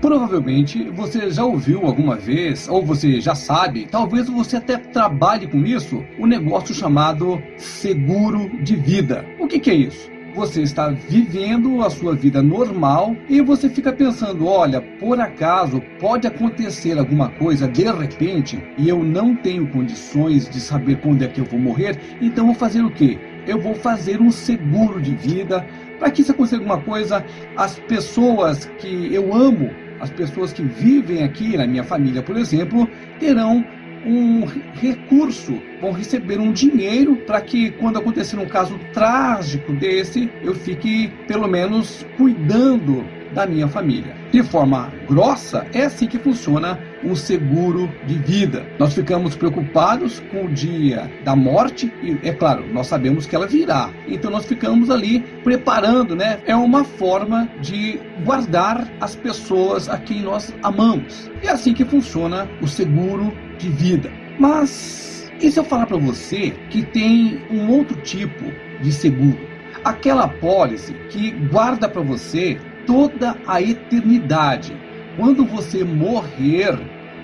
Provavelmente você já ouviu alguma vez, ou você já sabe, talvez você até trabalhe com isso, o um negócio chamado seguro de vida. O que, que é isso? Você está vivendo a sua vida normal e você fica pensando: olha, por acaso pode acontecer alguma coisa de repente e eu não tenho condições de saber quando é que eu vou morrer, então vou fazer o quê? Eu vou fazer um seguro de vida para que se acontecer alguma coisa, as pessoas que eu amo as pessoas que vivem aqui na minha família, por exemplo, terão um recurso, vão receber um dinheiro para que quando acontecer um caso trágico desse, eu fique pelo menos cuidando da minha família. De forma grossa, é assim que funciona o seguro de vida. Nós ficamos preocupados com o dia da morte e, é claro, nós sabemos que ela virá. Então nós ficamos ali preparando, né? É uma forma de guardar as pessoas a quem nós amamos. É assim que funciona o seguro de vida. Mas e se eu falar para você que tem um outro tipo de seguro? Aquela apólice que guarda para você toda a eternidade. Quando você morrer,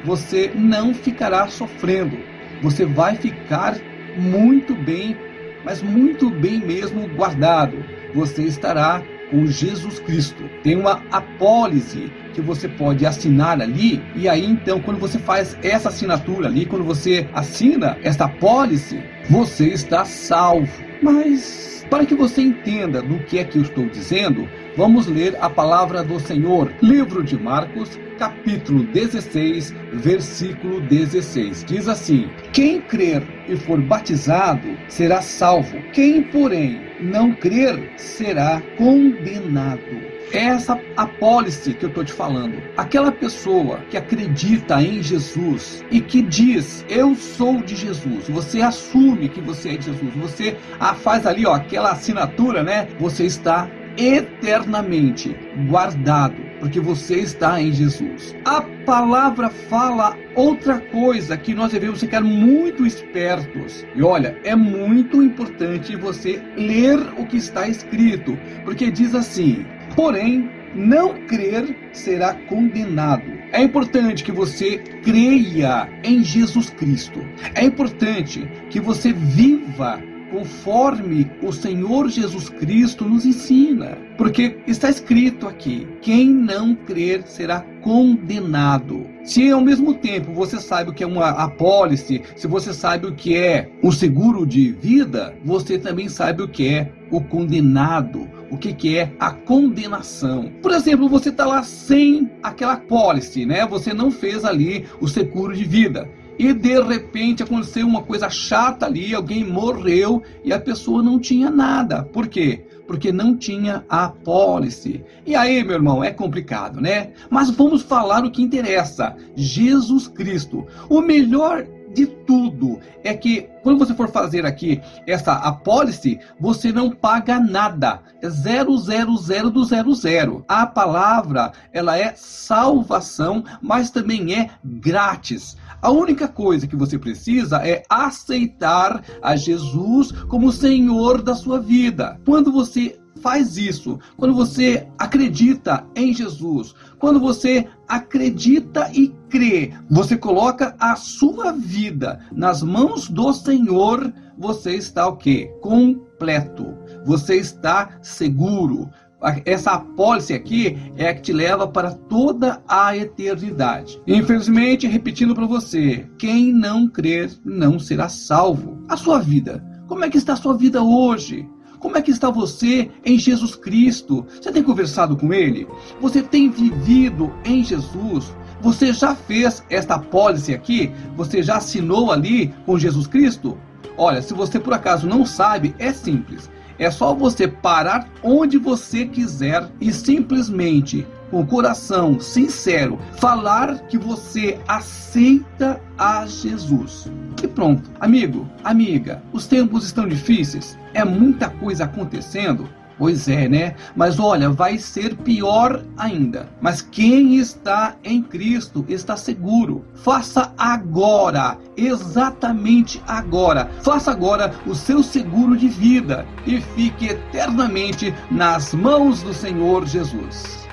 você não ficará sofrendo. Você vai ficar muito bem, mas muito bem mesmo guardado. Você estará com Jesus Cristo. Tem uma apólice que você pode assinar ali, e aí então, quando você faz essa assinatura ali, quando você assina esta apólice, você está salvo. Mas para que você entenda do que é que eu estou dizendo, Vamos ler a palavra do Senhor. Livro de Marcos, capítulo 16, versículo 16. Diz assim: Quem crer e for batizado será salvo. Quem, porém, não crer será condenado. É essa apólice que eu estou te falando. Aquela pessoa que acredita em Jesus e que diz, eu sou de Jesus. Você assume que você é de Jesus. Você faz ali, ó, aquela assinatura, né? Você está eternamente guardado, porque você está em Jesus. A palavra fala outra coisa que nós devemos ficar muito espertos. E olha, é muito importante você ler o que está escrito, porque diz assim: porém, não crer será condenado. É importante que você creia em Jesus Cristo. É importante que você viva conforme o Senhor Jesus Cristo nos ensina. Porque está escrito aqui: quem não crer será condenado. Se ao mesmo tempo você sabe o que é uma apólice, se você sabe o que é o seguro de vida, você também sabe o que é o condenado, o que, que é a condenação. Por exemplo, você está lá sem aquela apólice, né? Você não fez ali o seguro de vida e de repente aconteceu uma coisa chata ali, alguém morreu e a pessoa não tinha nada. Por quê? Porque não tinha a pólice. E aí, meu irmão, é complicado, né? Mas vamos falar o que interessa: Jesus Cristo. O melhor de tudo é que quando você for fazer aqui essa apólice, você não paga nada. É 000 do 00. A palavra, ela é salvação, mas também é grátis. A única coisa que você precisa é aceitar a Jesus como Senhor da sua vida. Quando você faz isso, quando você acredita em Jesus, quando você acredita e crê, você coloca a sua vida nas mãos do Senhor, você está o quê? Completo. Você está seguro. Essa apólice aqui é a que te leva para toda a eternidade. Infelizmente, repetindo para você, quem não crer não será salvo. A sua vida, como é que está a sua vida hoje? Como é que está você em Jesus Cristo? Você tem conversado com Ele? Você tem vivido em Jesus? Você já fez esta apólice aqui? Você já assinou ali com Jesus Cristo? Olha, se você por acaso não sabe, é simples. É só você parar onde você quiser e simplesmente, com coração sincero, falar que você aceita a Jesus. E pronto. Amigo, amiga, os tempos estão difíceis, é muita coisa acontecendo. Pois é, né? Mas olha, vai ser pior ainda. Mas quem está em Cristo está seguro. Faça agora, exatamente agora. Faça agora o seu seguro de vida e fique eternamente nas mãos do Senhor Jesus.